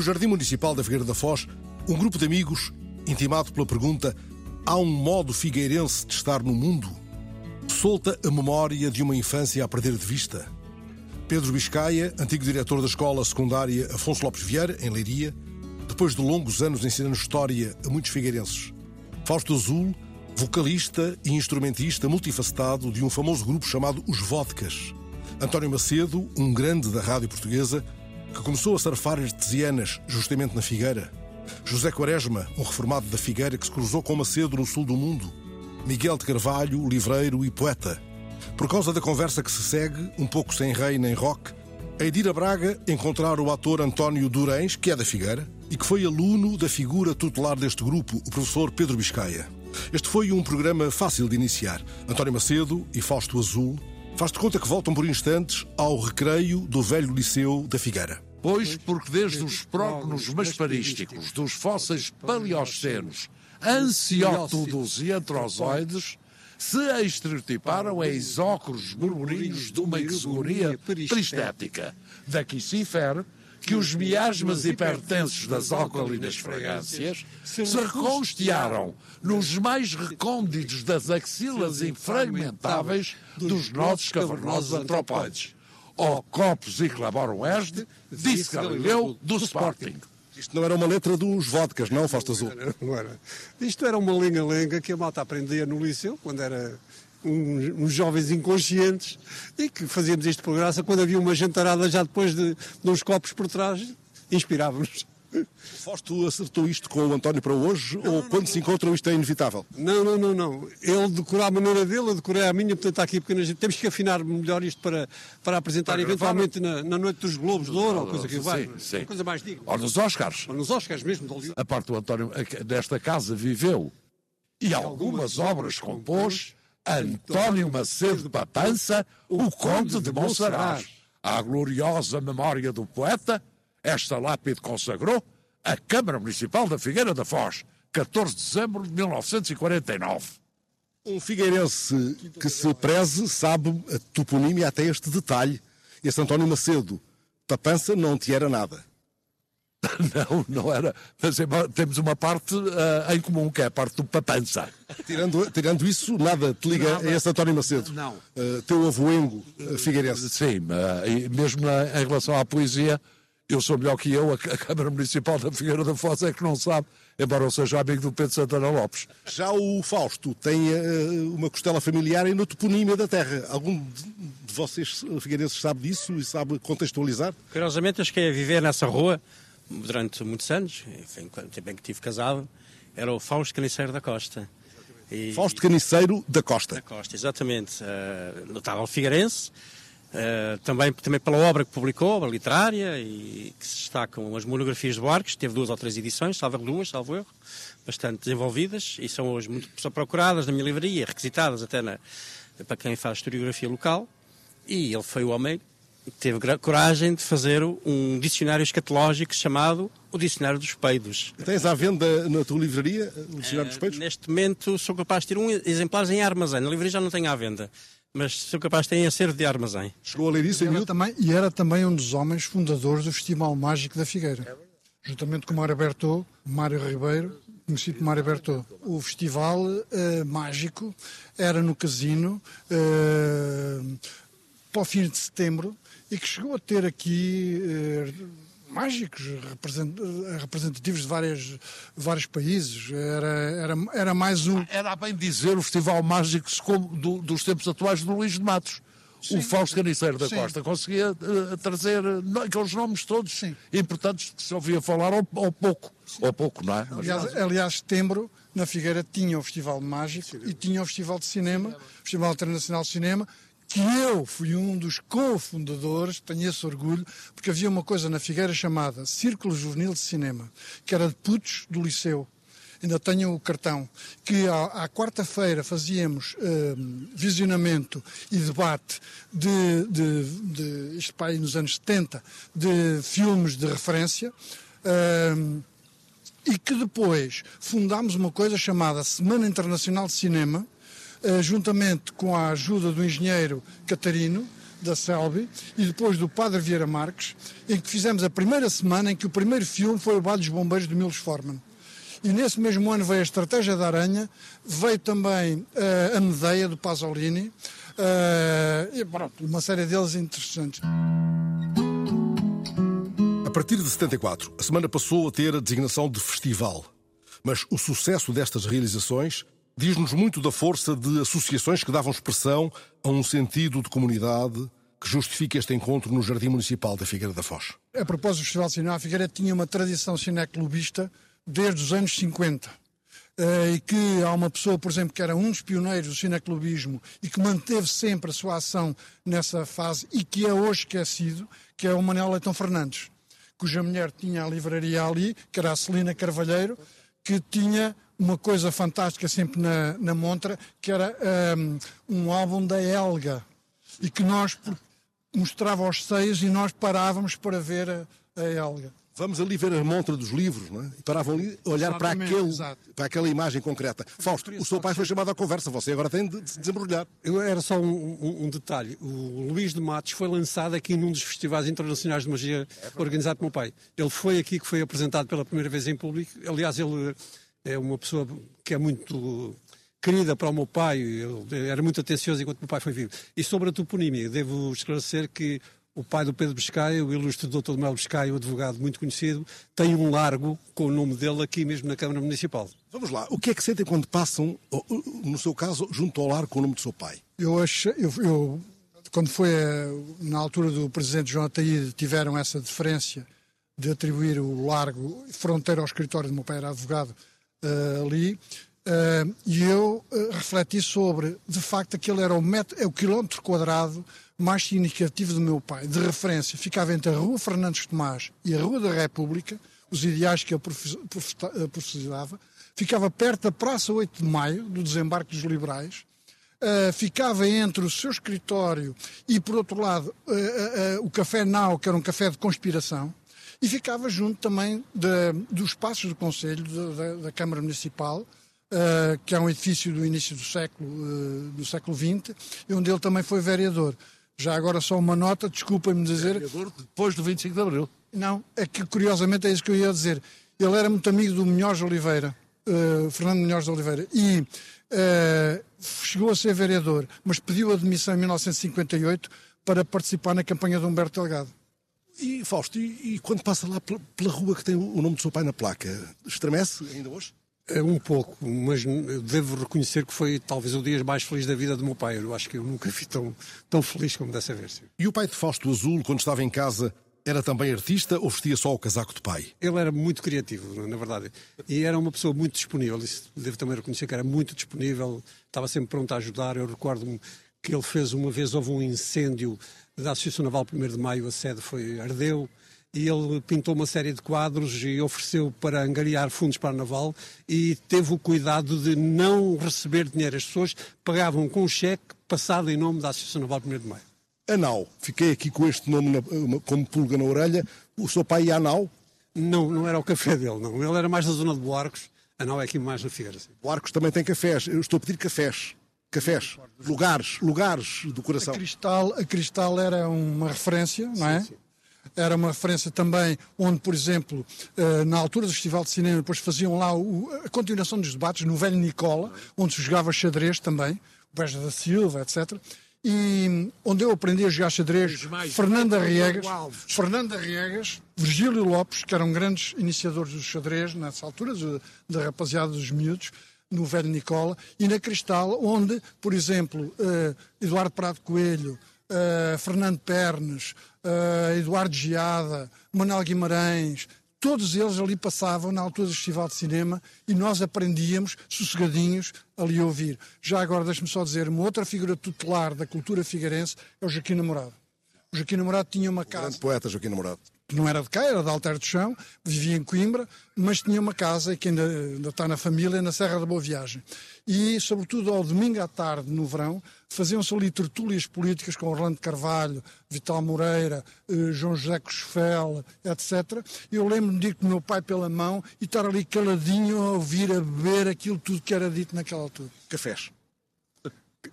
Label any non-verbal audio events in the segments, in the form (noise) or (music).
No Jardim Municipal da Figueira da Foz, um grupo de amigos, intimado pela pergunta: há um modo figueirense de estar no mundo? Solta a memória de uma infância a perder de vista. Pedro Biscaia, antigo diretor da escola secundária Afonso Lopes Vieira, em Leiria, depois de longos anos ensinando história a muitos figueirenses. Fausto Azul, vocalista e instrumentista multifacetado de um famoso grupo chamado Os Vodkas. António Macedo, um grande da rádio portuguesa, que começou a surfar artesianas justamente na Figueira. José Quaresma, um reformado da Figueira que se cruzou com Macedo no sul do mundo. Miguel de Carvalho, livreiro e poeta. Por causa da conversa que se segue, um pouco sem rei nem rock, a Edira Braga encontrar o ator António Durães, que é da Figueira, e que foi aluno da figura tutelar deste grupo, o professor Pedro Biscaia. Este foi um programa fácil de iniciar. António Macedo e Fausto Azul faz de conta que voltam por instantes ao recreio do velho liceu da Figueira. Pois, porque desde os prógonos masparísticos dos fósseis paleocenos, anciótodos e antrozoides, se estereotiparam a exócoros murmurinhos de uma exugoria peristética. Daqui se infere que os miasmas hipertensos das alcalinas fragrâncias se reconstearam nos mais recônditos das axilas infragmentáveis dos nossos cavernosos antropóides. Ó copos e claborum est, disse Galileu do Sporting. Isto não era uma letra dos vodkas, não, Fausto Azul? (laughs) Agora, isto era uma lenga-lenga que a malta aprendia no liceu, quando era uns, uns, jovens inconscientes, e que fazíamos isto por graça, quando havia uma jantarada já depois de, de uns copos por trás, inspirávamos. Fausto acertou isto com o António para hoje, não, ou não, quando não, se encontram isto é inevitável? Não, não, não, não. Ele decorou a maneira dele, eu decorei a minha, portanto está aqui pequenas. Temos que afinar melhor isto para, para apresentar para eventualmente na, na, noite dos Globos de Ouro, ou coisa que vai. Sim, sim. coisa mais digna. Ou nos Oscars. Ou nos Oscars mesmo, de A parte do António desta casa viveu e algumas obras compôs António Macedo de Papança, o Conde de Monsaraz. À gloriosa memória do poeta, esta lápide consagrou a Câmara Municipal da Figueira da Foz, 14 de dezembro de 1949. Um figueirense que se preze sabe a toponímia até este detalhe. Esse António Macedo, Papança não te era nada. (laughs) Não, não era. Mas temos uma parte uh, em comum, que é a parte do Papança. Tirando, tirando isso, nada te liga nada, a esse António Macedo? Não. Uh, teu avoengo uh, figueirense? Sim, uh, mesmo na, em relação à poesia, eu sou melhor que eu, a, a Câmara Municipal da Figueira da Foz é que não sabe, embora eu seja amigo do Pedro Santana Lopes. Já o Fausto tem uh, uma costela familiar e no toponímia da terra. Algum de vocês figueirenses sabe disso e sabe contextualizar? Curiosamente, eu cheguei a viver nessa rua durante muitos anos, enfim, quando tempo em que estive casado, era o Fausto Caniceiro da Costa. E, Fausto Caniceiro da Costa. Da Costa, exatamente. Uh, notável figueirense, Uh, também, também pela obra que publicou, obra literária, e que se destacam as monografias de Barques, teve duas ou três edições, salvo duas, salvo erro, bastante desenvolvidas, e são hoje muito são procuradas na minha livraria, requisitadas até na, para quem faz historiografia local, e ele foi o homem que teve coragem de fazer um dicionário escatológico chamado o Dicionário dos Peidos. Tens à venda na tua livraria o Dicionário uh, dos Peidos? Neste momento sou capaz de ter um exemplar em armazém, na livraria já não tenho à venda mas sou capaz de ter acervo de armazém. Chegou a ler isso em também E era também um dos homens fundadores do Festival Mágico da Figueira. Juntamente com Mário Bertot, Mário Ribeiro, conhecido como Mário Bertot. O festival uh, mágico era no casino uh, para o fim de setembro e que chegou a ter aqui uh, mágicos, representativos de várias, vários países. Era, era, era mais um. Era bem dizer o Festival Mágicos como do, dos tempos atuais do Luís de Matos. Sim. O Fausto Caniceiro da Sim. Costa conseguia uh, trazer uh, aqueles nomes todos Sim. importantes que se ouvia falar ao, ao pouco. Ao pouco, não é? Aliás, aliás, setembro, na Figueira, tinha o Festival Mágico e tinha o Festival de Cinema, o Festival Internacional de Cinema, que eu fui um dos cofundadores, tenho esse orgulho, porque havia uma coisa na Figueira chamada Círculo Juvenil de Cinema, que era de putos do liceu. Ainda tenho o cartão, que à, à quarta-feira fazíamos uh, visionamento e debate de, de, de isto para aí nos anos 70, de filmes de referência. Uh, e que depois fundámos uma coisa chamada Semana Internacional de Cinema, juntamente com a ajuda do engenheiro Catarino, da Selby e depois do Padre Vieira Marques, em que fizemos a primeira semana em que o primeiro filme foi o Bar dos Bombeiros de Milos Forman. E nesse mesmo ano veio a Estratégia da Aranha, veio também uh, a Medeia do Pasolini, uh, e pronto, uma série deles interessantes. A partir de 74, a semana passou a ter a designação de festival. Mas o sucesso destas realizações diz-nos muito da força de associações que davam expressão a um sentido de comunidade que justifica este encontro no Jardim Municipal da Figueira da Foz. A propósito do Festival de a Figueira tinha uma tradição cineclubista desde os anos 50. Uh, eh, e que há uma pessoa, por exemplo, que era um dos pioneiros do cineclubismo e que manteve sempre a sua ação nessa fase e que é hoje esquecido, que é o Manuel Leitão Fernandes, cuja mulher tinha a livraria ali, que era a Celina Carvalheiro, que tinha uma coisa fantástica sempre na, na montra, que era um, um álbum da Elga, e que nós mostrava os seios e nós parávamos para ver a, a Elga. Vamos ali ver a montra dos livros, não é? E paravam ali a olhar para, aquele, para aquela imagem concreta. Fausto, o seu pai foi chamado à conversa, você agora tem de se desembrulhar. Eu, era só um, um, um, detalhe. O Luís de Matos foi lançado aqui num dos festivais internacionais de magia é organizado pelo meu pai. Ele foi aqui que foi apresentado pela primeira vez em público. Aliás, ele é uma pessoa que é muito querida para o meu pai, ele era muito atencioso enquanto o meu pai foi vivo. E sobre a toponímia, devo esclarecer que o pai do Pedro Biscaia, o ilustre doutor Melo Biscaia, um advogado muito conhecido, tem um largo com o nome dele aqui mesmo na Câmara Municipal. Vamos lá, o que é que sentem quando passam, no seu caso, junto ao largo com o nome do seu pai? Eu acho, eu, eu quando foi na altura do presidente João Ataíde, tiveram essa deferência de atribuir o largo fronteira ao escritório do meu pai, era advogado uh, ali, uh, e eu uh, refleti sobre, de facto, aquele era o, metro, é o quilómetro quadrado mais significativo do meu pai, de referência, ficava entre a Rua Fernandes Tomás e a Rua da República, os ideais que ele profetizava, ficava perto da Praça 8 de Maio, do desembarque dos liberais, uh, ficava entre o seu escritório e, por outro lado, o Café Nau, que era um café de conspiração, e ficava junto também de, dos espaços do Conselho, da, da Câmara Municipal, que é um edifício do início do século, do século XX, e onde ele também foi vereador. Já agora só uma nota, desculpem-me dizer. Depois do 25 de Abril. Não, é que curiosamente é isso que eu ia dizer. Ele era muito amigo do Munhoz Oliveira, uh, Fernando Munhoz Oliveira, e uh, chegou a ser vereador, mas pediu admissão em 1958 para participar na campanha de Humberto Delgado. E Fausto, e, e quando passa lá pela, rua que tem o nome do seu pai na placa, estremece ainda hoje? É um pouco, mas devo reconhecer que foi talvez o dia mais feliz da vida do meu pai. Eu acho que eu nunca fui tão, tão feliz como dessa vez. E o pai de Fausto Azul, quando estava em casa, era também artista ou vestia só o casaco de pai? Ele era muito criativo, na verdade. E era uma pessoa muito disponível. Isso devo também reconhecer que era muito disponível, estava sempre pronto a ajudar. Eu recordo-me que ele fez uma vez, houve um incêndio da Associação Naval 1 de Maio, a sede foi ardeu e ele pintou uma série de quadros e ofereceu para angariar fundos para o Naval e teve o cuidado de não receber dinheiro. As pessoas pagavam com um cheque passado em nome da Associação Naval 1 de Maio. Anau, fiquei aqui com este nome na, como pulga na orelha. O seu pai ia a Anau? Não, não era o café dele, não. Ele era mais da zona de Boarcos. Anau é aqui mais na Figueira. Sim. Boarcos também tem cafés. Eu estou a pedir cafés. Cafés, lugares, lugares do coração. A Cristal, a Cristal era uma referência, não é? Sim, sim era uma referência também onde, por exemplo, eh, na altura do Festival de Cinema, depois faziam lá a continuação dos debates no Velho Nicola, onde se jogava xadrez também, o Beja da Silva, etc. E onde eu aprendi a jogar xadrez, Fernando Arriegas, Fernando Arriegas, Virgílio Lopes, que eram grandes iniciadores do xadrez nessa altura, da rapaziada dos miúdos, no Velho Nicola, e na Cristal, onde, por exemplo, eh, Eduardo Prado Coelho, uh, Fernando Pernes, uh, Eduardo Giada, Manuel Guimarães, todos eles ali passavam na altura do Festival de Cinema e nós aprendíamos sossegadinhos ali a ouvir. Já agora deixe-me só dizer, uma outra figura tutelar da cultura figueirense é o Joaquim Namorado. O Joaquim Namorado tinha uma casa... O grande poeta Joaquim Namorado que não era de cá, era de Alter do Chão, vivia em Coimbra, mas tinha uma casa que ainda, ainda está na família, na Serra da Boa Viagem. E, sobretudo, ao domingo à tarde, no verão, faziam-se ali tertúlias políticas com Orlando Carvalho, Vital Moreira, eh, João José Cosfel, etc. Eu lembro-me de ir com o meu pai pela mão e estar ali caladinho a ouvir, a beber aquilo tudo que era dito naquela altura. Cafés.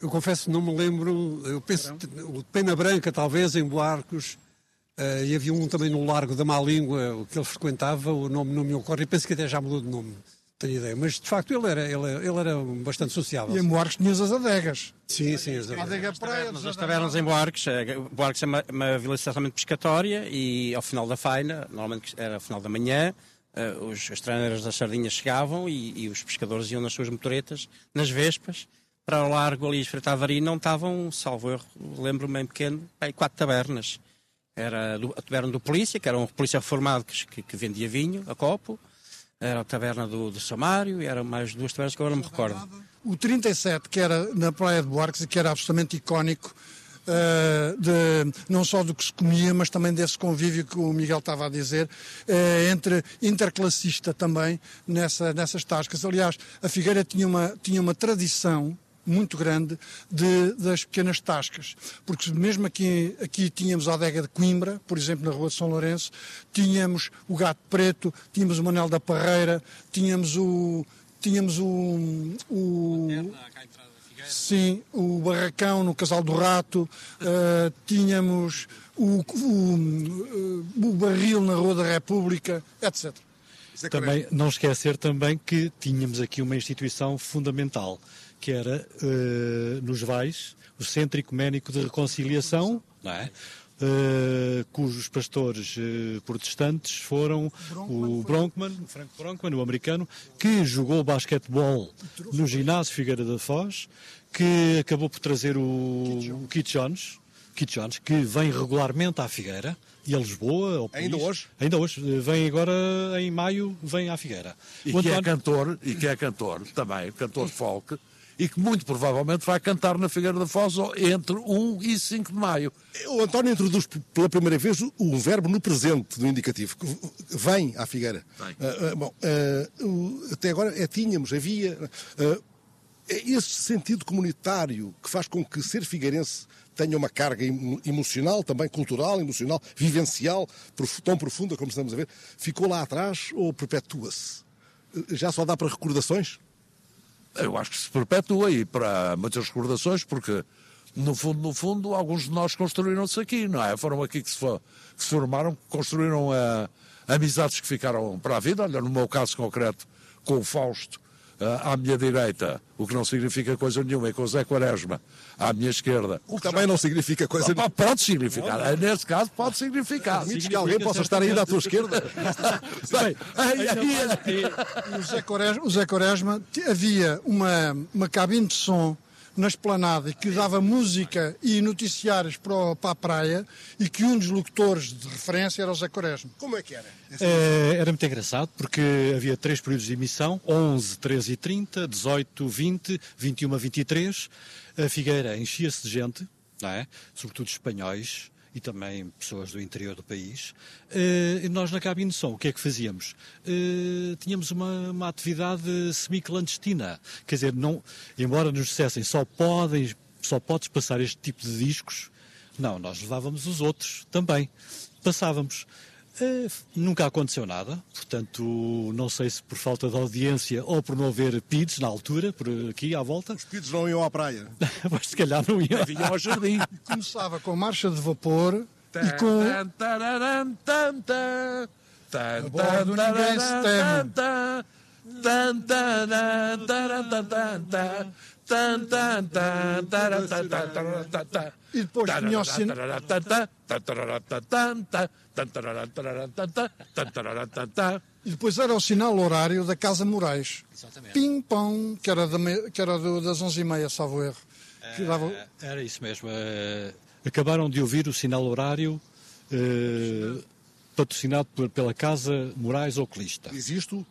Eu confesso não me lembro, eu penso, o Pena Branca talvez, em Buarcos, uh, e havia um também no Largo da Má Língua, que ele frequentava, o nome não me ocorre, e penso que até já mudou de nome, tenho ideia. Mas de facto ele era, ele, ele era bastante sociável. E em Buarcos tinhas as adegas. Sim, sim, as adegas. Adega Praia, as tavernas em Buarcos, Buarcos é uma, uma vila essencialmente pescatória e ao final da faina, normalmente era ao final da manhã, uh, os, as treineiras das sardinhas chegavam e, e, os pescadores iam nas suas motoretas, nas vespas, para o largo ali esfreitado e não estavam, salvo eu lembro-me em pequeno, aí quatro tabernas. Era a taberna do polícia, que era um polícia reformado que, que vendia vinho a copo, era a taberna do, do Samário e eram mais duas tabernas que agora não me recordo. O 37, que era na Praia de Buarques e que era absolutamente icónico, uh, de, não só do que se comia, mas também desse convívio que o Miguel estava a dizer, uh, entre interclassista também nessa, nessas tascas. Aliás, a Figueira tinha uma, tinha uma tradição muito grande de, das pequenas tascas. Porque mesmo aqui, aqui tínhamos a adega de Coimbra, por exemplo, na Rua de São Lourenço, tínhamos o Gato Preto, tínhamos o Manel da Parreira, tínhamos o. Tínhamos o. o sim, o Barracão no Casal do Rato, uh, tínhamos o, o, o Barril na Rua da República, etc. Também, não esquecer também que tínhamos aqui uma instituição fundamental, que era uh, nos Vais, o Centro Ecuménico de Reconciliação, não é? Uh, cujos pastores uh, protestantes foram o Bronkman, o Frank Bronkman, o americano, que jogou basquetebol no ginásio Figueira da Foz, que acabou por trazer o, o Keith Jones, Keith Jones, que vem regularmente à Figueira, e a Lisboa. Ao ainda hoje? Ainda hoje. Vem agora em maio, vem à Figueira. E o que é António... é cantor, e que é cantor também, cantor folk, e que muito provavelmente vai cantar na Figueira da Foz entre 1 e 5 de maio. O António introduz pela primeira vez o verbo no presente do indicativo, que vem à Figueira. Vem. Uh, uh, bom, uh, até agora é, tínhamos, havia. é esse sentido comunitário que faz com que ser figueirense tenha uma carga emocional, também cultural, emocional, vivencial, tão profunda como estamos a ver, ficou lá atrás ou perpetua-se? Já só dá para recordações? Eu acho que se perpetua e para muitas recordações, porque no fundo, no fundo, alguns de nós construíram-se aqui, não é? Foram aqui que se, for, que se formaram, construíram uh, amizades que ficaram para a vida. Olha, no meu caso concreto, com o Fausto, à minha direita, o que não significa coisa nenhuma, e com o Zé Quaresma, à minha esquerda. O que também já... não significa coisa nenhuma. Pode significar, pode. nesse caso pode significar. Admites que alguém possa estar ainda à tua esquerda? (laughs) Bem, aí, aí, o, Zé Quaresma, o Zé Quaresma havia uma, uma cabine de som na esplanada e que dava música e noticiários para, para a praia e que um dos locutores de referência era o Zé Quaresma. Como é que era? É, era muito engraçado porque havia três períodos de emissão, 11, 13 e 30, 18, 20, 21, 23. A Figueira enchia-se de gente, não é? sobretudo espanhóis, e também pessoas do interior do país. Uh, e nós na cabine som, o que é que fazíamos? Uh, tínhamos uma, uma atividade semi-clandestina. Quer dizer, não, embora nos dissessem só podem, só podes passar este tipo de discos, não, nós levávamos os outros também. Passávamos. Uh, nunca aconteceu nada, portanto, não sei se por falta de audiência ou por não haver PIDs na altura, por aqui à volta. Os PIDs não iam à praia. (laughs) Mas se calhar não iam. Vinham ao jardim. (laughs) Começava com marcha de vapor e com. A bordo ninguém se teme. E depois tinha o sinal. E depois era o sinal horário da Casa Moraes. Exatamente. Pim-pom, que era, da, que era do, das 11h30, salvo erro. É, dava... Era isso mesmo. É, acabaram de ouvir o sinal horário é, patrocinado pela Casa Moraes Oculista. Existe?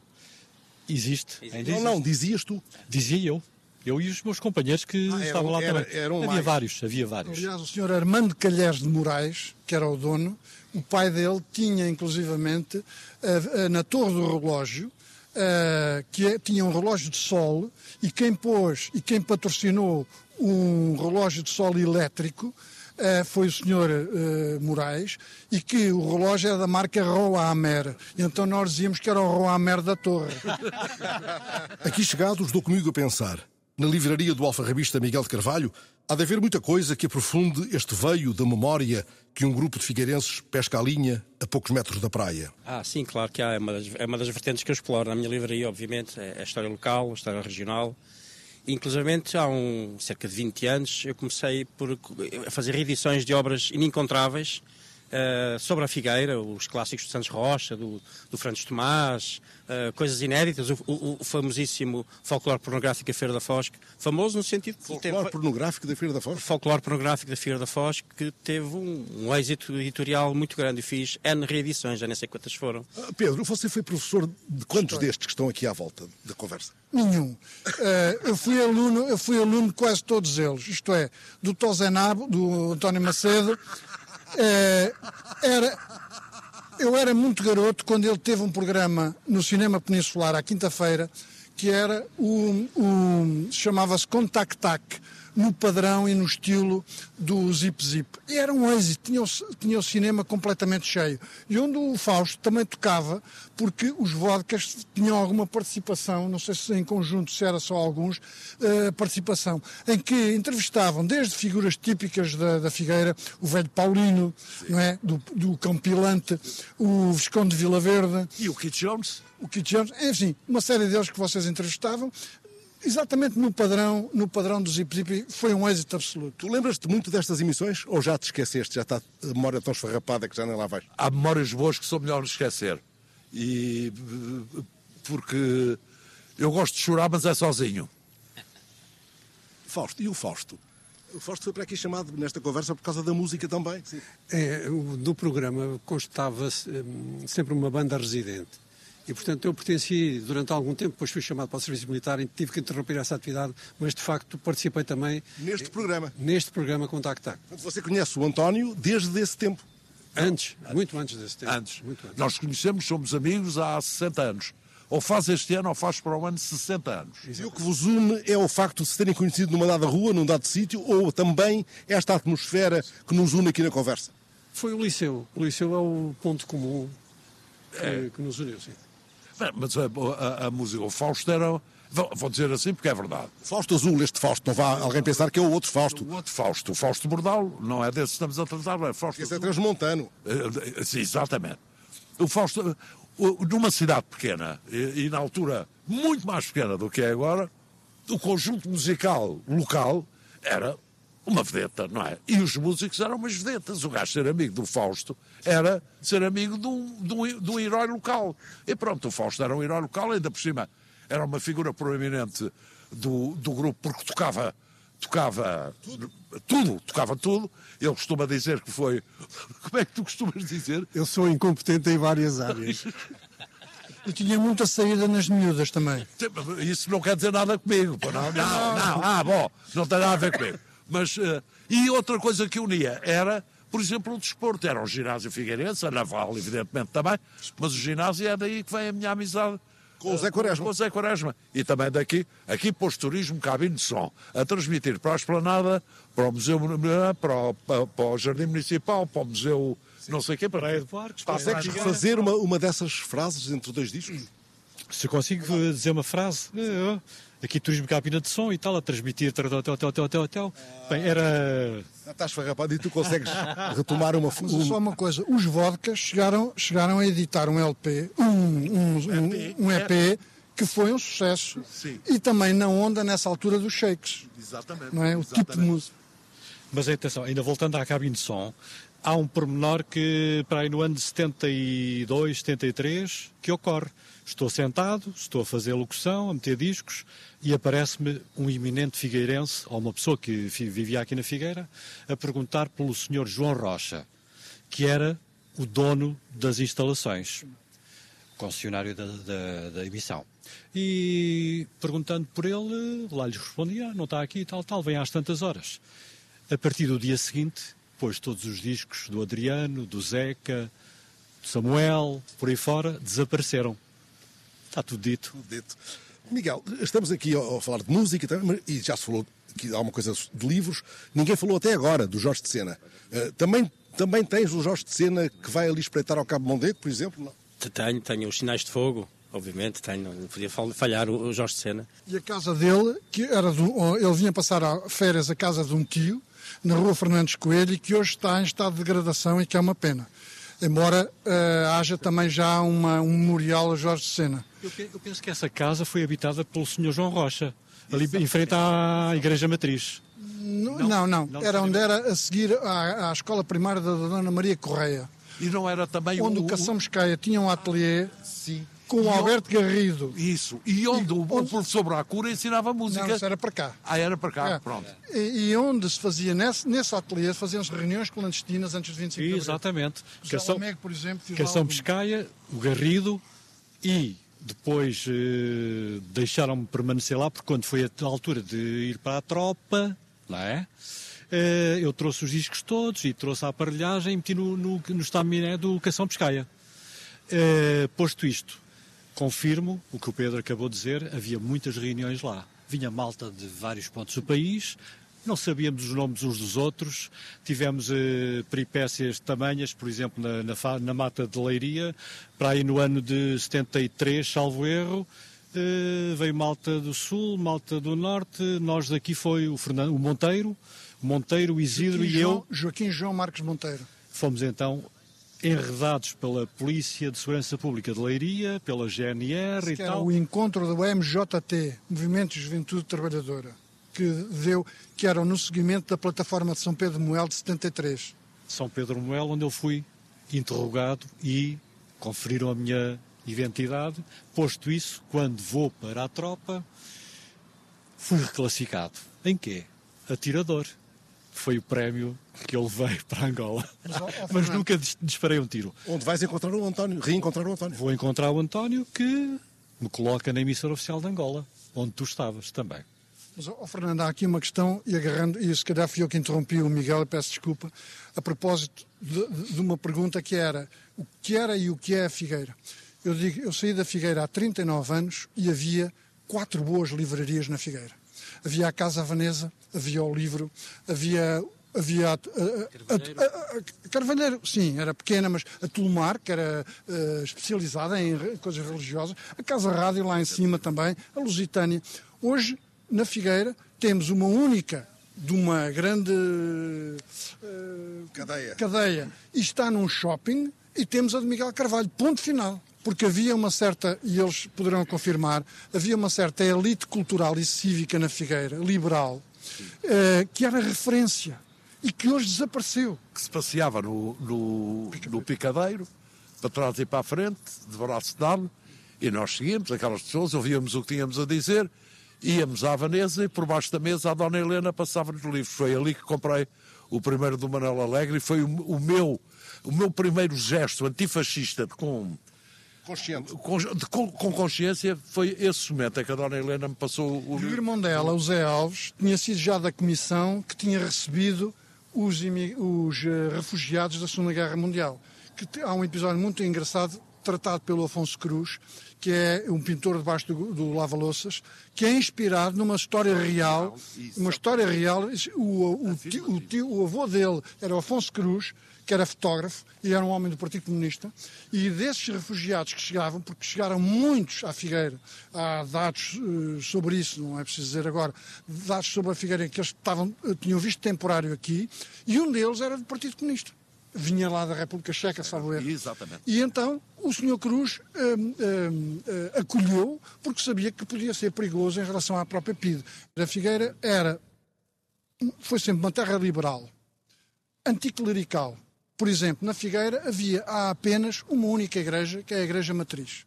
Existe. Existe. Não, não, dizias tu. Dizia eu. Eu e os meus companheiros que ah, estavam lá era, também. Eram havia mais. vários, havia vários. Aliás, o senhor Armando Calhés de Moraes, que era o dono, o pai dele tinha inclusivamente na torre do relógio, que é, tinha um relógio de sol, e quem pôs e quem patrocinou um relógio de sol elétrico Uh, foi o senhor uh, Moraes e que o relógio é da marca Roamer. Então nós dizíamos que era o Roamer da torre. Aqui chegados, dou comigo a pensar. Na livraria do alfarrabista Miguel de Carvalho, há de haver muita coisa que aprofunde este veio da memória que um grupo de figueirenses pesca à linha a poucos metros da praia. Ah, sim, claro que há. É uma das, é uma das vertentes que eu exploro na minha livraria, obviamente. É a história local, a história regional. Inclusive, há um, cerca de 20 anos, eu comecei por a fazer reedições de obras inencontráveis uh, sobre a Figueira, os clássicos de Santos Rocha, do, do Francis Tomás, uh, coisas inéditas, o, o, o, famosíssimo folclore pornográfico da Feira da Foz, famoso no sentido... Folclore teve, pornográfico da Feira da Foz? Folclore pornográfico da Feira da Foz, que teve um, um êxito editorial muito grande e fiz N reedições, já nem sei quantas foram. Uh, Pedro, você foi professor de quantos Estou. destes que estão aqui à volta da conversa? Nenhum. Uh, eu fui aluno, eu fui aluno de quase todos eles, isto é, do Tozenabo, do António Macedo, era, eu era muito garoto quando ele teve um programa no Cinema Peninsular à quinta-feira que era o, o chamava-se Contact Tac no padrão e no estilo do Zip Zip. E era um êxito, tinha o, tinha o cinema completamente cheio. E onde o Fausto também tocava, porque os vodkas tinham alguma participação, não sei se em conjunto, se era só alguns, uh, participação, em que entrevistavam desde figuras típicas da, da Figueira, o velho Paulino, não é? Do, do Campilante, o Visconde de Vila Verde. E o Kit Jones? O Kit Jones, enfim, uma série deles que vocês entrevistavam, exatamente no padrão, no padrão do Zip Zip, foi um êxito absoluto. Tu lembras-te muito destas emissões ou já te esqueceste? Já está a memória tão esfarrapada que já nem lá vais? Há memórias boas que são melhor esquecer. E porque eu gosto de chorar, mas é sozinho. Fausto, e o Fausto? O Fausto foi para aqui chamado nesta conversa por causa da música também. Sim. É, do programa constava hum, sempre uma banda residente e, portanto, eu pertenci durante algum tempo, depois fui chamado para o Serviço Militar e tive que interromper essa atividade, mas de facto participei também. Neste programa? Neste programa Contact Tac. Você conhece o António desde esse tempo? Antes, Não. muito antes desse tempo. Antes. Muito antes. Nós conhecemos, somos amigos há 60 anos. Ou faz este ano ou faz para o ano 60 anos. E o que vos une é o facto de se terem conhecido numa dada rua, num dado sítio, ou também esta atmosfera que nos une aqui na conversa? Foi o Liceu. O Liceu é o ponto comum que, é. que nos uniu, sim. Mas a, a, a música, o Fausto era. Vou dizer assim porque é verdade. Fausto Azul, este Fausto, não vá alguém pensar que é o outro Fausto. O outro Fausto, o Fausto Bordal, não é desse que estamos a tratar, é Fausto Esse é transmontano. Uh, sim, exatamente. O Fausto, numa cidade pequena, e, e, na altura muito mais pequena do que é agora, o conjunto musical local era uma vedeta, não é? E os músicos eram umas vedetas. O gajo ser amigo do Fausto era ser amigo de um, de um, de um herói local. E pronto, o Fausto era um herói local, ainda por cima era uma figura proeminente do, do grupo, porque tocava, tocava tudo. tudo, tocava tudo. Ele costuma dizer que foi. (laughs) Como é que tu costumas dizer? Eu sou incompetente em várias áreas. (laughs) Eu tinha muita saída nas miúdas também. Isso não quer dizer nada comigo. Não, não, não. Ah, bom, não tem nada a ver comigo. Mas, uh, e outra coisa que unia era, por exemplo, o desporto. Era o ginásio Figueirense, a Naval, evidentemente também, mas o ginásio é daí que vem a minha amizade. Com o Zé Quaresma. Com o Zé Quaresma. E também daqui, aqui pôs turismo, cabine de som, a transmitir para a esplanada, para o Museu, para o, para, o Jardim Municipal, para o Museu não sei o quê, para a de Parques. Consegues fazer uma, uma dessas frases entre dois discos? Se eu consigo dizer uma frase, eu, aqui turismo cabina de som e tal, a transmitir hotel, hotel, hotel, hotel, hotel. Bem, era... Estás farrapado e tu consegues (laughs) retomar uma... Um... Só uma coisa, os vodkas chegaram, chegaram a editar um LP, um, um, um, um EP, que foi um sucesso. Sim. E também na onda nessa altura dos shakes. Exatamente. Não é? O exatamente. tipo de música. Mas atenção, ainda voltando à cabine de som, há um pormenor que para aí no ano de 72, 73, que ocorre. Estou sentado, estou a fazer locução, a meter discos e aparece-me um iminente figueirense, ou uma pessoa que vivia aqui na Figueira, a perguntar pelo senhor João Rocha, que era o dono das instalações, concessionário da, da, da emissão. E perguntando por ele, lá lhes respondia, não está aqui, tal, tal, vem às tantas horas. A partir do dia seguinte, pôs todos os discos do Adriano, do Zeca, do Samuel, por aí fora, desapareceram. Está tudo dito. Tudo dito. Miguel, estamos aqui a, falar de música e já se falou que há uma coisa de livros. Ninguém falou até agora do Jorge de Sena. Uh, também, também tens o Jorge de Sena que vai ali espreitar ao Cabo Mondego, por exemplo? Não? Tenho, tenho os Sinais de Fogo, obviamente, tenho, não podia falhar o Jorge Sena. E a casa dele, que era do, ele vinha passar férias à casa de um tio, na rua Fernandes Coelho, que hoje está em estado de degradação e que é uma pena. Embora uh, haja também já uma, um memorial a Jorge Sena. Eu, eu, penso que essa casa foi habitada pelo Sr. João Rocha, ali em frente à Igreja Matriz. Não, não. não. não. Era onde era a seguir à, à escola primária da Dona Maria Correia. E não era também onde o, o Caçamos Caia tinha um ateliê. Sim com o Alberto Garrido. Isso. E onde, e, o, onde... o professor Bracura ensinava música. Não, isso era para cá. Ah, era para cá, é. pronto. E, e, onde se fazia, nesse, nesse ateliê, faziam-se reuniões clandestinas antes de 25 de abril. Exatamente. Cação, Lamego, por exemplo, Cação Pescaia, o Garrido e depois eh, deixaram-me permanecer lá, porque quando foi a altura de ir para a tropa, não é? Eh, eu trouxe os discos todos e trouxe a aparelhagem e meti no, no, no estaminé do Cação Pescaia. Eh, posto isto, confirmo o que o Pedro acabou de dizer, havia muitas reuniões lá. Vinha malta de vários pontos do país, não sabíamos os nomes uns dos outros, tivemos eh, peripécias tamanhas, por exemplo, na, na, na, Mata de Leiria, para aí no ano de 73, salvo erro, eh, veio malta do Sul, malta do Norte, nós daqui foi o, Fernando, o Monteiro, Monteiro, o Isidro Joaquim e João, eu. Joaquim João Marcos Monteiro. Fomos então enredados pela Polícia de Segurança Pública de Leiria, pela GNR e tal. o encontro do MJT, Movimento de Juventude Trabalhadora, que deu, que era no seguimento da plataforma de São Pedro Moel de 73. São Pedro Moel, onde eu fui interrogado e conferiram a minha identidade. Posto isso, quando vou para a tropa, fui reclassificado. Em quê? Atirador foi o prémio que ele veio para Angola. Mas, (laughs) Mas nunca disparei um tiro. Onde vais encontrar o António? Reencontrar o António? Vou encontrar o António que me coloca na emissora oficial de Angola, onde tu estavas também. Mas, oh, Fernando, há aqui uma questão, e agarrando, e se calhar fui eu que interrompi o Miguel, peço desculpa, a propósito de, de, uma pergunta que era o que era e o que é a Figueira. Eu digo, eu saí da Figueira há 39 anos e havia quatro boas livrarias na Figueira. Havia a Casa Vanesa, havia o livro, havia havia a, a, a, a, Carvalheiro, sim, era pequena, mas a Tulmar, que era uh, especializada em coisas religiosas, a Casa Rádio lá em cima também, a Lusitânia. Hoje, na Figueira, temos uma única de uma grande uh, cadeia. cadeia e está num shopping e temos a de Miguel Carvalho, ponto final porque havia uma certa, e eles poderão confirmar, havia uma certa elite cultural e cívica na Figueira, liberal, eh, que era referência e que hoje desapareceu. Que se passeava no, no, no picadeiro, para trás e para a frente, de braço dado, e nós seguíamos aquelas pessoas, ouvíamos o que tínhamos a dizer, íamos à Vanessa e por baixo da mesa a Dona Helena passava-nos livros. Foi ali que comprei o primeiro do Manuel Alegre e foi o, o meu, o meu primeiro gesto antifascista com Consciente. Com, com, consciência, foi esse momento em que a Dona Helena me passou o. E o irmão dela, o Zé Alves, tinha sido já da comissão que tinha recebido os, os uh, refugiados da Segunda Guerra Mundial. Que há um episódio muito engraçado tratado pelo Afonso Cruz, que é um pintor debaixo do, do lava-louças, que é inspirado numa história real, uma história real. O, o, tio, o, tio, o avô dele era o Afonso Cruz, que era fotógrafo e era um homem do Partido Comunista, e desses refugiados que chegavam, porque chegaram muitos à Figueira, há dados uh, sobre isso, não é preciso dizer agora, dados sobre a Figueira que eles estavam, uh, tinham visto temporário aqui, e um deles era do Partido Comunista. Vinha lá da República Checa, salvo erro. Exatamente. E então o Sr. Cruz uh, acolheu, porque sabia que podia ser perigoso em relação à própria PIDE. A Figueira era, foi sempre uma terra liberal, anticlerical, por exemplo, na Figueira havia há apenas uma única igreja, que é a Igreja Matriz.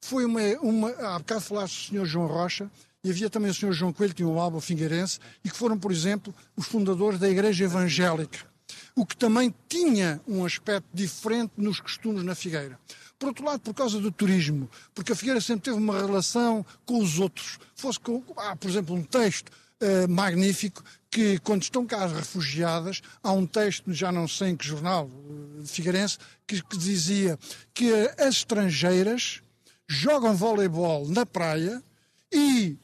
Foi uma, uma há bocado falaste do Sr. João Rocha, e havia também o Sr. João Coelho, que tinha um álbum figueirense, e que foram, por exemplo, os fundadores da Igreja Evangélica, o que também tinha um aspecto diferente nos costumes na Figueira. Por outro lado, por causa do turismo, porque a Figueira sempre teve uma relação com os outros. Fosse com, há, por exemplo, um texto uh, magnífico que, quando estão cá as refugiadas, há um texto, já não sei em que jornal, de Figueirense, que, que dizia que as estrangeiras jogam voleibol na praia e,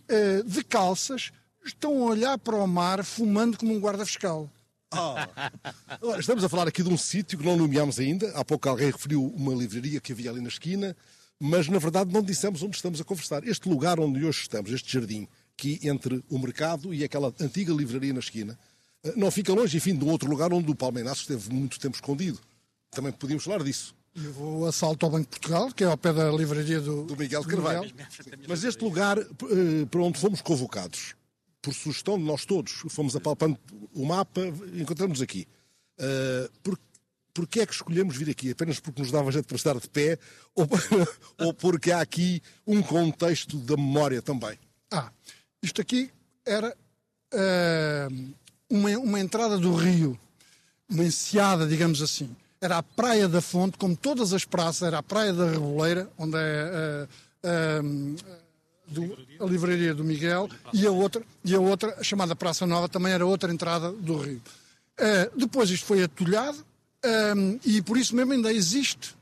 de calças, estão a olhar para o mar fumando como um guarda fiscal. Oh. Estamos a falar aqui de um sítio que não nomeámos ainda. Há pouco alguém referiu uma livraria que havia ali na esquina. mas na verdade não dissemos onde estamos a conversar. Este lugar onde hoje estamos, este jardim, aqui entre o mercado e aquela antiga livraria na esquina, eh, não fica longe, enfim, de um outro lugar onde o Palmeiraço esteve muito tempo escondido. Também podíamos falar disso. E o assalto ao Banco de Portugal, que é ao pé da livraria do, do Miguel Carvalho. Mas este lugar eh, para onde fomos convocados, por sugestão de nós todos, fomos apalpando o mapa, encontramos aqui. Uh, por, porque é que escolhemos vir aqui? Apenas porque nos dava jeito para estar de pé (laughs) ou, ou porque há aqui um contexto da memória também? Ah, isto aqui era uh, uma, uma entrada do rio, uma enseada, digamos assim. Era a Praia da Fonte, como todas as praças, era a Praia da Reboleira, onde é uh, do, a livraria do Miguel, e a outra, e a outra, chamada Praça Nova, também era outra entrada do rio. depois isto foi atulhado, um, e por isso mesmo ainda existe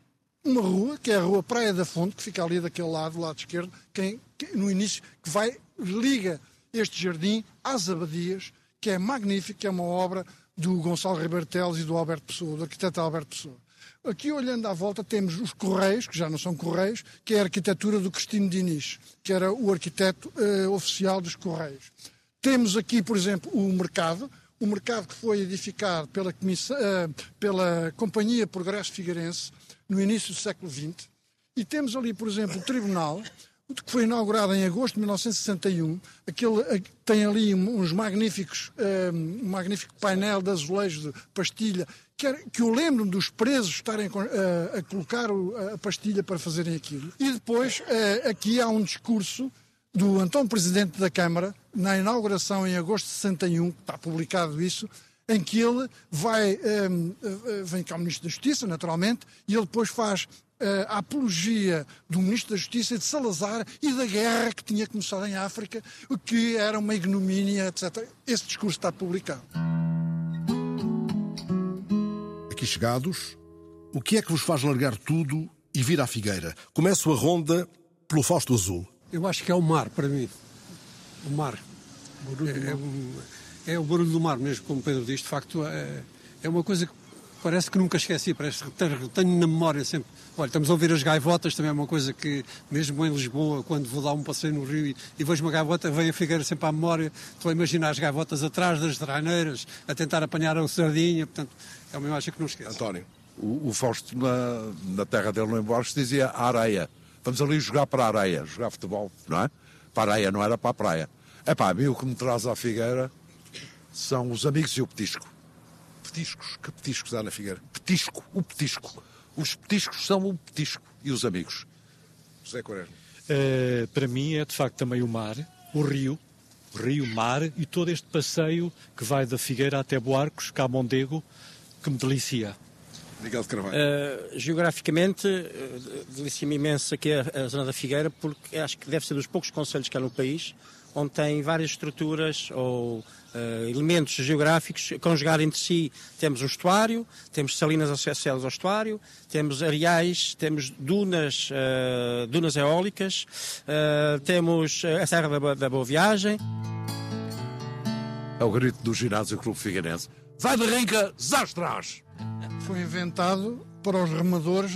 uma rua, que é a Rua Praia da Fonte, que fica ali daquele lado, do lado esquerdo, que, que, no início, que vai, liga este jardim às abadias, que é magnífico, que é uma obra do Gonçalo Ribeiro Teles e do Alberto Pessoa, do arquiteto Alberto Pessoa. Aqui, olhando à volta, temos os Correios, que já não são Correios, que é a arquitetura do Cristino Diniz, que era o arquiteto uh, oficial dos Correios. Temos aqui, por exemplo, o mercado, o mercado que foi edificado pela, uh, pela Companhia Progresso Figueirense no início do século XX. E temos ali, por exemplo, o Tribunal, que foi inaugurado em agosto de 1961. Aquele, tem ali uns magníficos, um magnífico painel de azulejo de pastilha, que, era, que eu lembro-me dos presos estarem a, a colocar a pastilha para fazerem aquilo. E depois, uh, aqui há um discurso do Antônio Presidente da Câmara, na inauguração em agosto de 61, está publicado isso, em que ele vai, um, eh, vem cá o Ministro da Justiça, naturalmente, e ele depois faz a apologia do Ministro da Justiça de Salazar e da guerra que tinha começado em África, o que era uma ignomínia, etc. Esse discurso está publicado. Aqui chegados, o que é que vos faz largar tudo e vir à Figueira? Começo a ronda pelo Fausto Azul. Eu acho que é o mar, para mim. O mar. O é, é, é, o barulho do mar mesmo, como Pedro diz. De facto, é, é uma coisa que parece que nunca esqueci, parece que tenho na memória sempre. Olha, estamos a ouvir as gaivotas, também é uma coisa que, mesmo em Lisboa, quando vou dar um passeio no Rio e, e vejo uma gaivota, vem a Figueira sempre à memória. Estou a imaginar as gaivotas atrás das traineiras, a tentar apanhar a sardinha, portanto, é uma imagem que não esqueço. António. O, o Fausto, na, na terra dele, no Emborges, dizia areia. Vamos ali jogar para a areia, jogar futebol, não é? Para a areia, não era para a praia. É pá, a mim o que me traz à Figueira são os amigos e o petisco. Petiscos? Que petiscos há na Figueira? Petisco, o petisco. Os petiscos são o petisco e os amigos. José Quaresma. Uh, para mim é de facto também o mar, o rio, o rio, mar e todo este passeio que vai da Figueira até Boarcos, Camondego, que me delicia. Miguel de Carvalho. Uh, geograficamente, uh, delicia-me imenso aqui a, a, zona da Figueira, porque acho que deve ser dos poucos conselhos que há no país onde tem várias estruturas ou uh, elementos geográficos conjugados entre si. Temos um estuário, temos salinas associadas ao estuário, temos areais, temos dunas, uh, dunas eólicas, uh, temos a Serra da, da Boa Viagem. É o grito do ginásio Clube Figueirense. Vai de rinca, zastras! Foi inventado para os remadores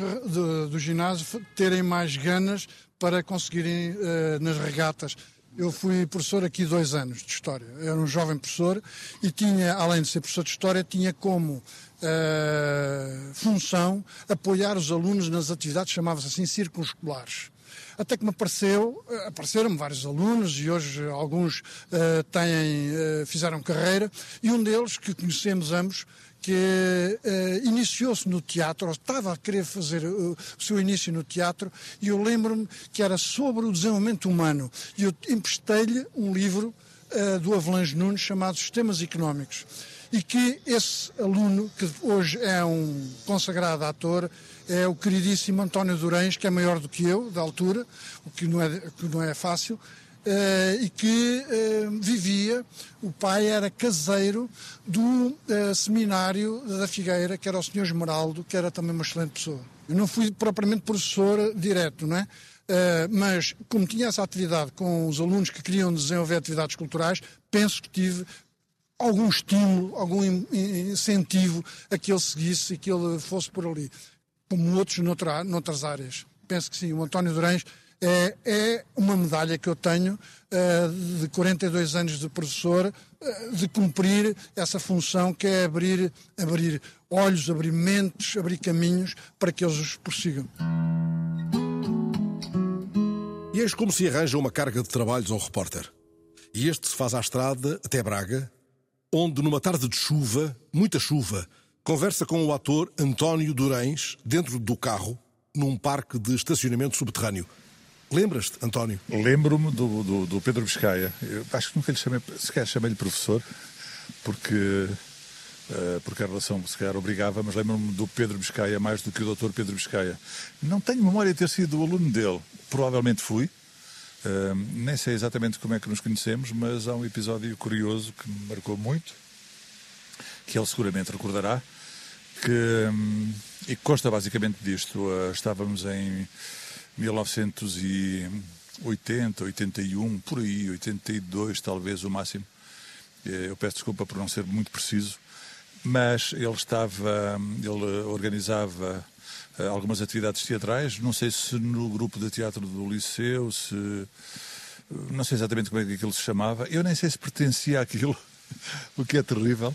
do ginásio terem mais ganas para conseguirem uh, nas regatas. Eu fui professor aqui dois anos de História. Eu era um jovem professor e tinha, além de ser professor de História, tinha como uh, função apoiar os alunos nas atividades, chamava-se assim, círculos escolares. Até que me apareceu, eh, apareceram-me vários alunos e hoje alguns uh, têm, uh, fizeram carreira e um deles, que conhecemos ambos, que uh, iniciou-se no teatro, ou estava a querer fazer uh, o seu início no teatro, e eu lembro-me que era sobre o desenvolvimento humano. E eu emprestei-lhe um livro uh, do Avalanche Nunes chamado Sistemas Económicos. E que esse aluno, que hoje é um consagrado ator, é o queridíssimo António Durães, que é maior do que eu, da altura, o que não é, que não é fácil, Uh, e que uh, vivia, o pai era caseiro do uh, seminário da Figueira, que era o Senhor Esmeraldo, que era também uma excelente pessoa. Eu não fui propriamente professor direto, não é? mas como tinha essa atividade com os alunos que queriam desenvolver atividades culturais, penso que tive algum estímulo, algum incentivo a que ele seguisse e que ele fosse por ali, como outros noutra, noutras áreas. penso que sim, o António Durães é, é uma medalha que eu tenho uh, de 42 anos de professor, uh, de cumprir essa função que é abrir, abrir olhos, abrir mentes, abrir caminhos para que eles os prossigam. E eis como se arranja uma carga de trabalhos ao repórter. E este se faz à estrada até Braga, onde, numa tarde de chuva, muita chuva, conversa com o ator António Durães dentro do carro, num parque de estacionamento subterrâneo. Lembras-te, António? Lembro-me do, do, do, Pedro Biscaia. Eu acho que nunca lhe chamei, sequer chamei-lhe professor, porque, uh, porque a relação se calhar obrigava, mas lembro-me do Pedro Biscaia mais do que o doutor Pedro Biscaia. Não tenho memória de ter sido aluno dele. Provavelmente fui. Uh, nem sei exatamente como é que nos conhecemos, mas há um episódio curioso que me marcou muito, que ele seguramente recordará, que, um, e que consta basicamente disto. Uh, estávamos em 1980, 81, por aí, 82 talvez o máximo. Eh, eu peço desculpa por não ser muito preciso, mas ele estava, ele organizava eh, algumas atividades teatrais, não sei se no grupo de teatro do Liceu, se não sei exatamente como é que aquilo se chamava, eu nem sei se pertencia àquilo, (laughs) o que é terrível,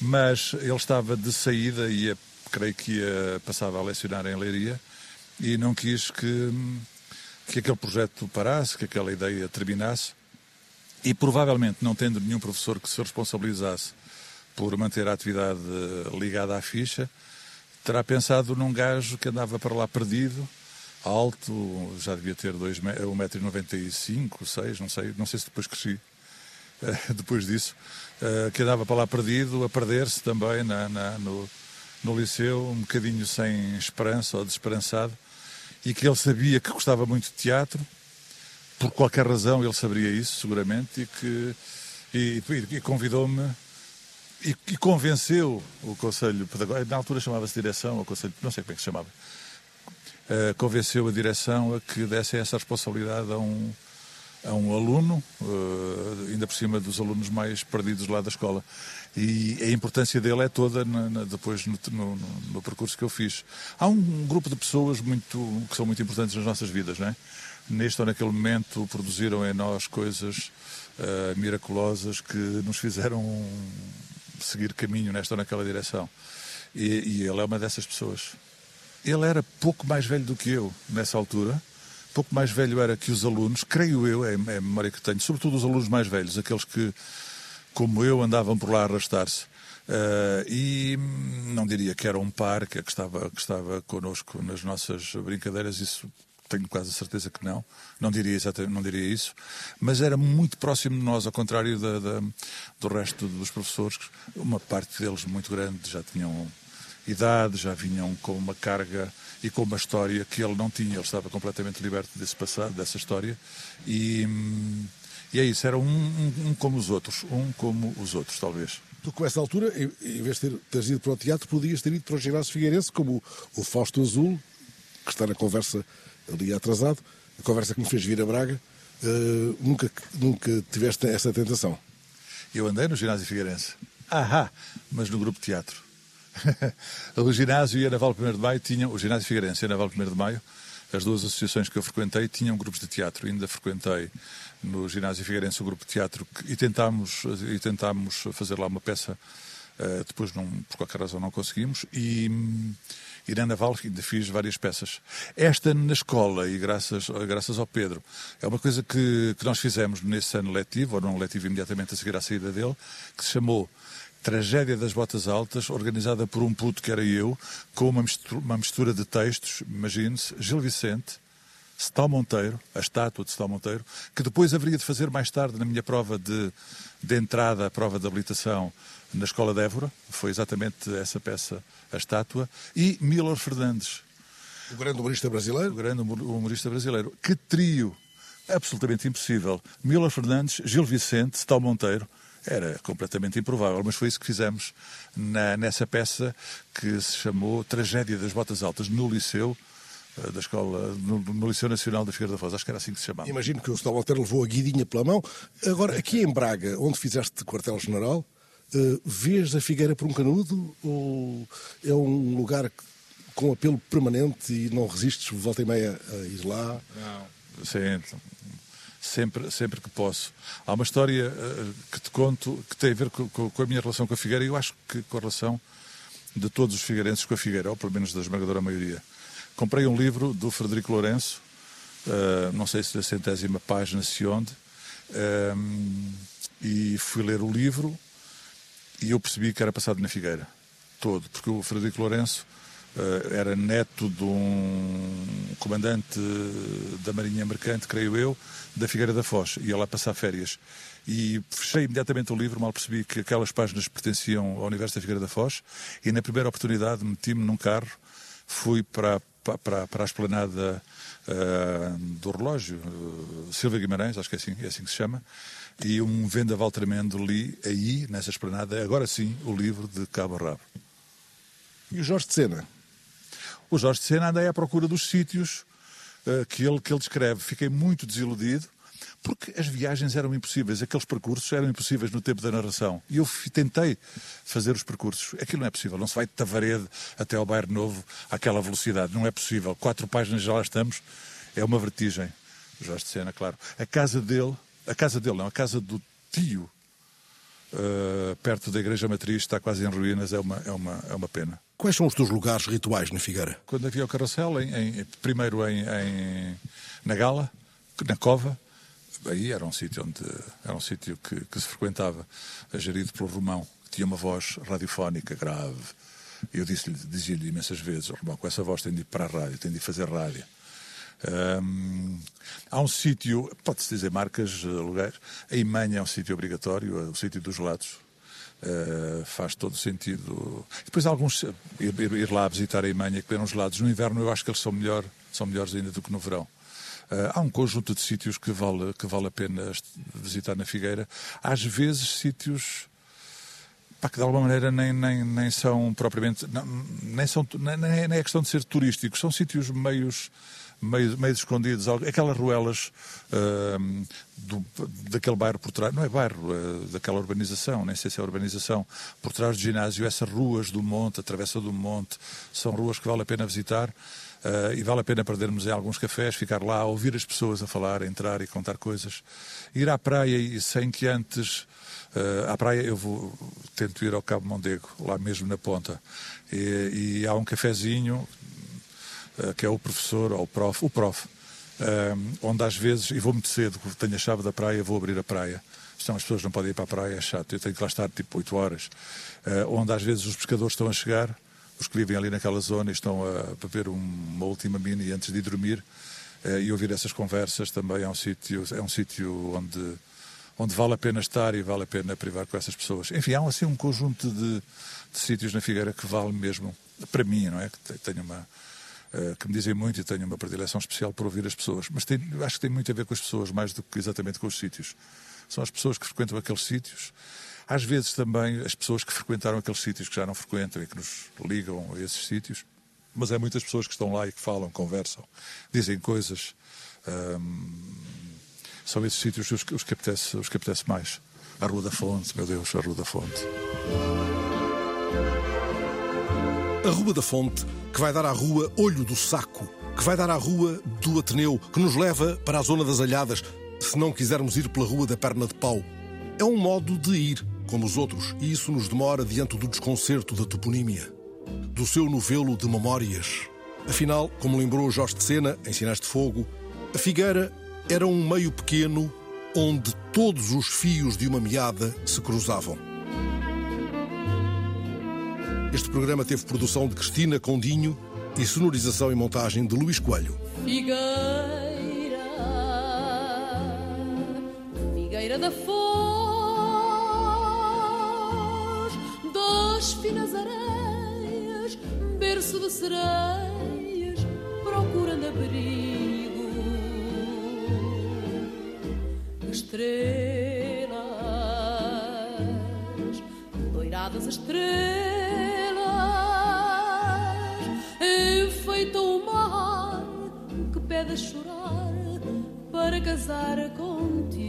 mas ele estava de saída e creio que ia, passava a lecionar em Leiria e não quis que, que aquele projeto parasse, que aquela ideia terminasse. E provavelmente, não tendo nenhum professor que se responsabilizasse por manter a atividade ligada à ficha, terá pensado num gajo que andava para lá perdido, alto, já devia ter 1,95m, 6 não sei, não sei se depois cresci, (laughs) depois disso, eh, que andava para lá perdido, a perder-se também na, na, no, no liceu, um bocadinho sem esperança ou desesperançado, e que ele sabia que gostava muito de teatro, por qualquer razão ele saberia isso, seguramente, e que e, e convidou-me e, e, convenceu o Conselho Pedagógico, na altura chamava-se direção, o Conselho, não sei como é que se chamava, uh, convenceu a direção a que desse essa responsabilidade a um, a um aluno, uh, ainda por cima dos alunos mais perdidos lá da escola. E a importância dele é toda na, na, depois no, no, no, percurso que eu fiz. Há um grupo de pessoas muito, que são muito importantes nas nossas vidas, não é? Neste ou naquele momento produziram em nós coisas uh, miraculosas que nos fizeram seguir caminho nesta ou naquela direção. E, e ele é uma dessas pessoas. Ele era pouco mais velho do que eu nessa altura pouco mais velho era que os alunos, creio eu, é, é a memória que tenho, sobretudo os alunos mais velhos, aqueles que, como eu, andavam por lá a arrastar-se. Uh, e não diria que era um par que estava, que estava connosco nas nossas brincadeiras, isso tenho quase a certeza que não, não diria, exatamente, não diria isso, mas era muito próximo de nós, ao contrário da, da, do resto dos professores, uma parte deles muito grande já tinham idade, já vinham com uma carga e com uma história que ele não tinha, ele estava completamente liberto desse passado, dessa história, e, e é isso, era um, um, um, como os outros, um como os outros, talvez. Tu, com essa altura, em vez de ter, teres ido para o teatro, podias ter ido para o ginásio Figueirense, como o, o Fausto Azul, que está na conversa ali atrasado, a conversa que me fez vir a Braga, uh, nunca, nunca tiveste essa tentação? Eu andei no ginásio Figueirense. Ahá, mas no grupo de teatro. (laughs) o ginásio e a Naval 1 de Maio tinham, o ginásio Figueirense e a Naval 1 de Maio, as duas associações que eu frequentei tinham grupos de teatro. Ainda frequentei no ginásio Figueirense o grupo de teatro e tentámos, e tentámos fazer lá uma peça. Uh, depois, não, por qualquer razão, não conseguimos. E, e na Naval ainda fiz várias peças. Esta na escola, e graças, graças ao Pedro, é uma coisa que, que nós fizemos nesse ano letivo, ou não letivo imediatamente a seguir à saída dele, que se chamou Tragédia das Botas Altas, organizada por um puto que era eu, com uma mistura, uma mistura de textos, imagine-se, Gil Vicente, Stal Monteiro, a estátua de Stal Monteiro, que depois haveria de fazer mais tarde na minha prova de, de entrada, a prova de habilitação na Escola de Évora, foi exatamente essa peça, a estátua, e Miller Fernandes. O grande humorista brasileiro? O grande humorista brasileiro. Que trio absolutamente impossível. Miller Fernandes, Gil Vicente, Stal Monteiro, era completamente improvável, mas foi isso que fizemos na, nessa peça que se chamou Tragédia das Botas Altas, no Liceu eh, da escola, no, no, Liceu Nacional da Figueira da Foz, acho que era assim que se chamava. Imagino que o Sr. Walter levou a guidinha pela mão. Agora, aqui em Braga, onde fizeste quartel-general, uh, vês a Figueira por um canudo ou é um lugar com apelo permanente e não resistes volta e meia a ir lá? Não. Sim, sempre, sempre que posso. Há uma história uh, que te conto que tem a ver com, com, a minha relação com a Figueira e eu acho que com a relação de todos os figueirenses com a Figueira, ou pelo menos da esmagadora maioria. Comprei um livro do Frederico Lourenço, uh, não sei se da centésima página, se onde, uh, e fui ler o livro e eu percebi que era passado na Figueira, todo, porque o Frederico Lourenço era neto de um comandante da Marinha Mercante, creio eu, da Figueira da Foz, ia lá passar férias. E fechei imediatamente o livro, mal percebi que aquelas páginas pertenciam ao universo da Figueira da Foz, e na primeira oportunidade meti-me num carro, fui para, para, para a esplanada uh, do relógio, uh, Silva Guimarães, acho que é assim, é assim que se chama, e um vendaval tremendo li aí, nessa esplanada, agora sim, o livro de Cabo Rabo. E o Jorge de Sena? O Jorge de Sena andei à procura dos sítios uh, que, ele, que ele descreve. Fiquei muito desiludido, porque as viagens eram impossíveis, aqueles percursos eram impossíveis no tempo da narração. E eu tentei fazer os percursos. Aquilo não é possível. Não se vai de Tavarede até ao Bairro Novo àquela velocidade. Não é possível. Quatro páginas já lá estamos. É uma vertigem. Jorge de Sena, claro. A casa dele a casa dele, não, a casa do tio, uh, perto da Igreja Matriz, está quase em ruínas, é uma, é, uma, é uma pena. Quais são os teus lugares rituais na Figueira? Quando havia o carrossel, em, em, primeiro em, em, na Gala, na Cova, aí era um sítio onde era um sítio que, que, se frequentava, gerido pelo Romão, que tinha uma voz radiofónica grave. Eu disse-lhe, dizia-lhe imensas vezes, Romão, com essa voz tem de ir para a rádio, tem de ir fazer rádio. Um, há um sítio, pode-se dizer marcas, eh, lugares. A Imanha é um sítio obrigatório, é o sítio dos gelados. Uh, faz todo sentido. Depois alguns ir, ir, lá visitar a Imanha beber uns gelados. No inverno eu acho que eles são, melhor, são melhores ainda do que no verão. Uh, há um conjunto de sítios que vale, que vale a pena visitar na Figueira. Às vezes sítios pá, que de alguma maneira nem, nem, nem são propriamente. Não, nem, são, nem, nem é questão de ser turísticos, são sítios meios meio, meio escondidos, aquelas ruelas uh, do, daquele bairro por trás, não é bairro, uh, daquela urbanização, nem sei se é urbanização, por trás do ginásio, essas ruas do monte, a travessa do monte, são ruas que vale a pena visitar. Uh, e vale a pena perdermos em alguns cafés, ficar lá, ouvir as pessoas a falar, entrar e contar coisas. Ir à praia e sem que antes. Uh, à praia eu vou, tento ir ao Cabo Mondego, lá mesmo na ponta. E, e há um cafezinho que é o professor, ou o prof, o prof, eh, onde às vezes, e vou muito cedo, tenho a chave da praia, vou abrir a praia. Senão as pessoas não podem ir para a praia, é chato, eu tenho que lá estar tipo 8 horas. Eh, onde às vezes os pescadores estão a chegar, os que vivem ali naquela zona e estão a beber uma última mini antes de ir dormir, e ouvir essas conversas também é um sítio, é um sítio onde, onde vale a pena estar e vale a pena privar com essas pessoas. Enfim, há assim um conjunto de, de sítios na Figueira que vale mesmo, para mim, não é? Que tenho uma, eh, que me dizem muito e tenho uma predileção especial por ouvir as pessoas. Mas tem, acho que tem muito a ver com as pessoas, mais do que exatamente com os sítios. São as pessoas que frequentam aqueles sítios. Às vezes também as pessoas que frequentaram aqueles sítios que já não frequentam e que nos ligam a esses sítios. Mas é muitas pessoas que estão lá e que falam, conversam, dizem coisas. Hum, são esses sítios os, os, que apetece, os que apetece mais. A Rua da Fonte, meu Deus, a Rua da Fonte. A Rua da Fonte que vai dar à rua Olho do Saco, que vai dar à rua do Ateneu, que nos leva para a Zona das Alhadas, se não quisermos ir pela Rua da Perna de Pau. É um modo de ir, como os outros, e isso nos demora diante do desconcerto da toponímia, do seu novelo de memórias. Afinal, como lembrou Jorge de Sena, em Sinais de Fogo, a Figueira era um meio pequeno onde todos os fios de uma meada se cruzavam. Este programa teve produção de Cristina Condinho e sonorização e montagem de Luís Coelho. Figueira, Figueira da Foz, das finas areias, berço de sereias, procurando abrigo. Estrelas, doiradas estrelas casar contigo.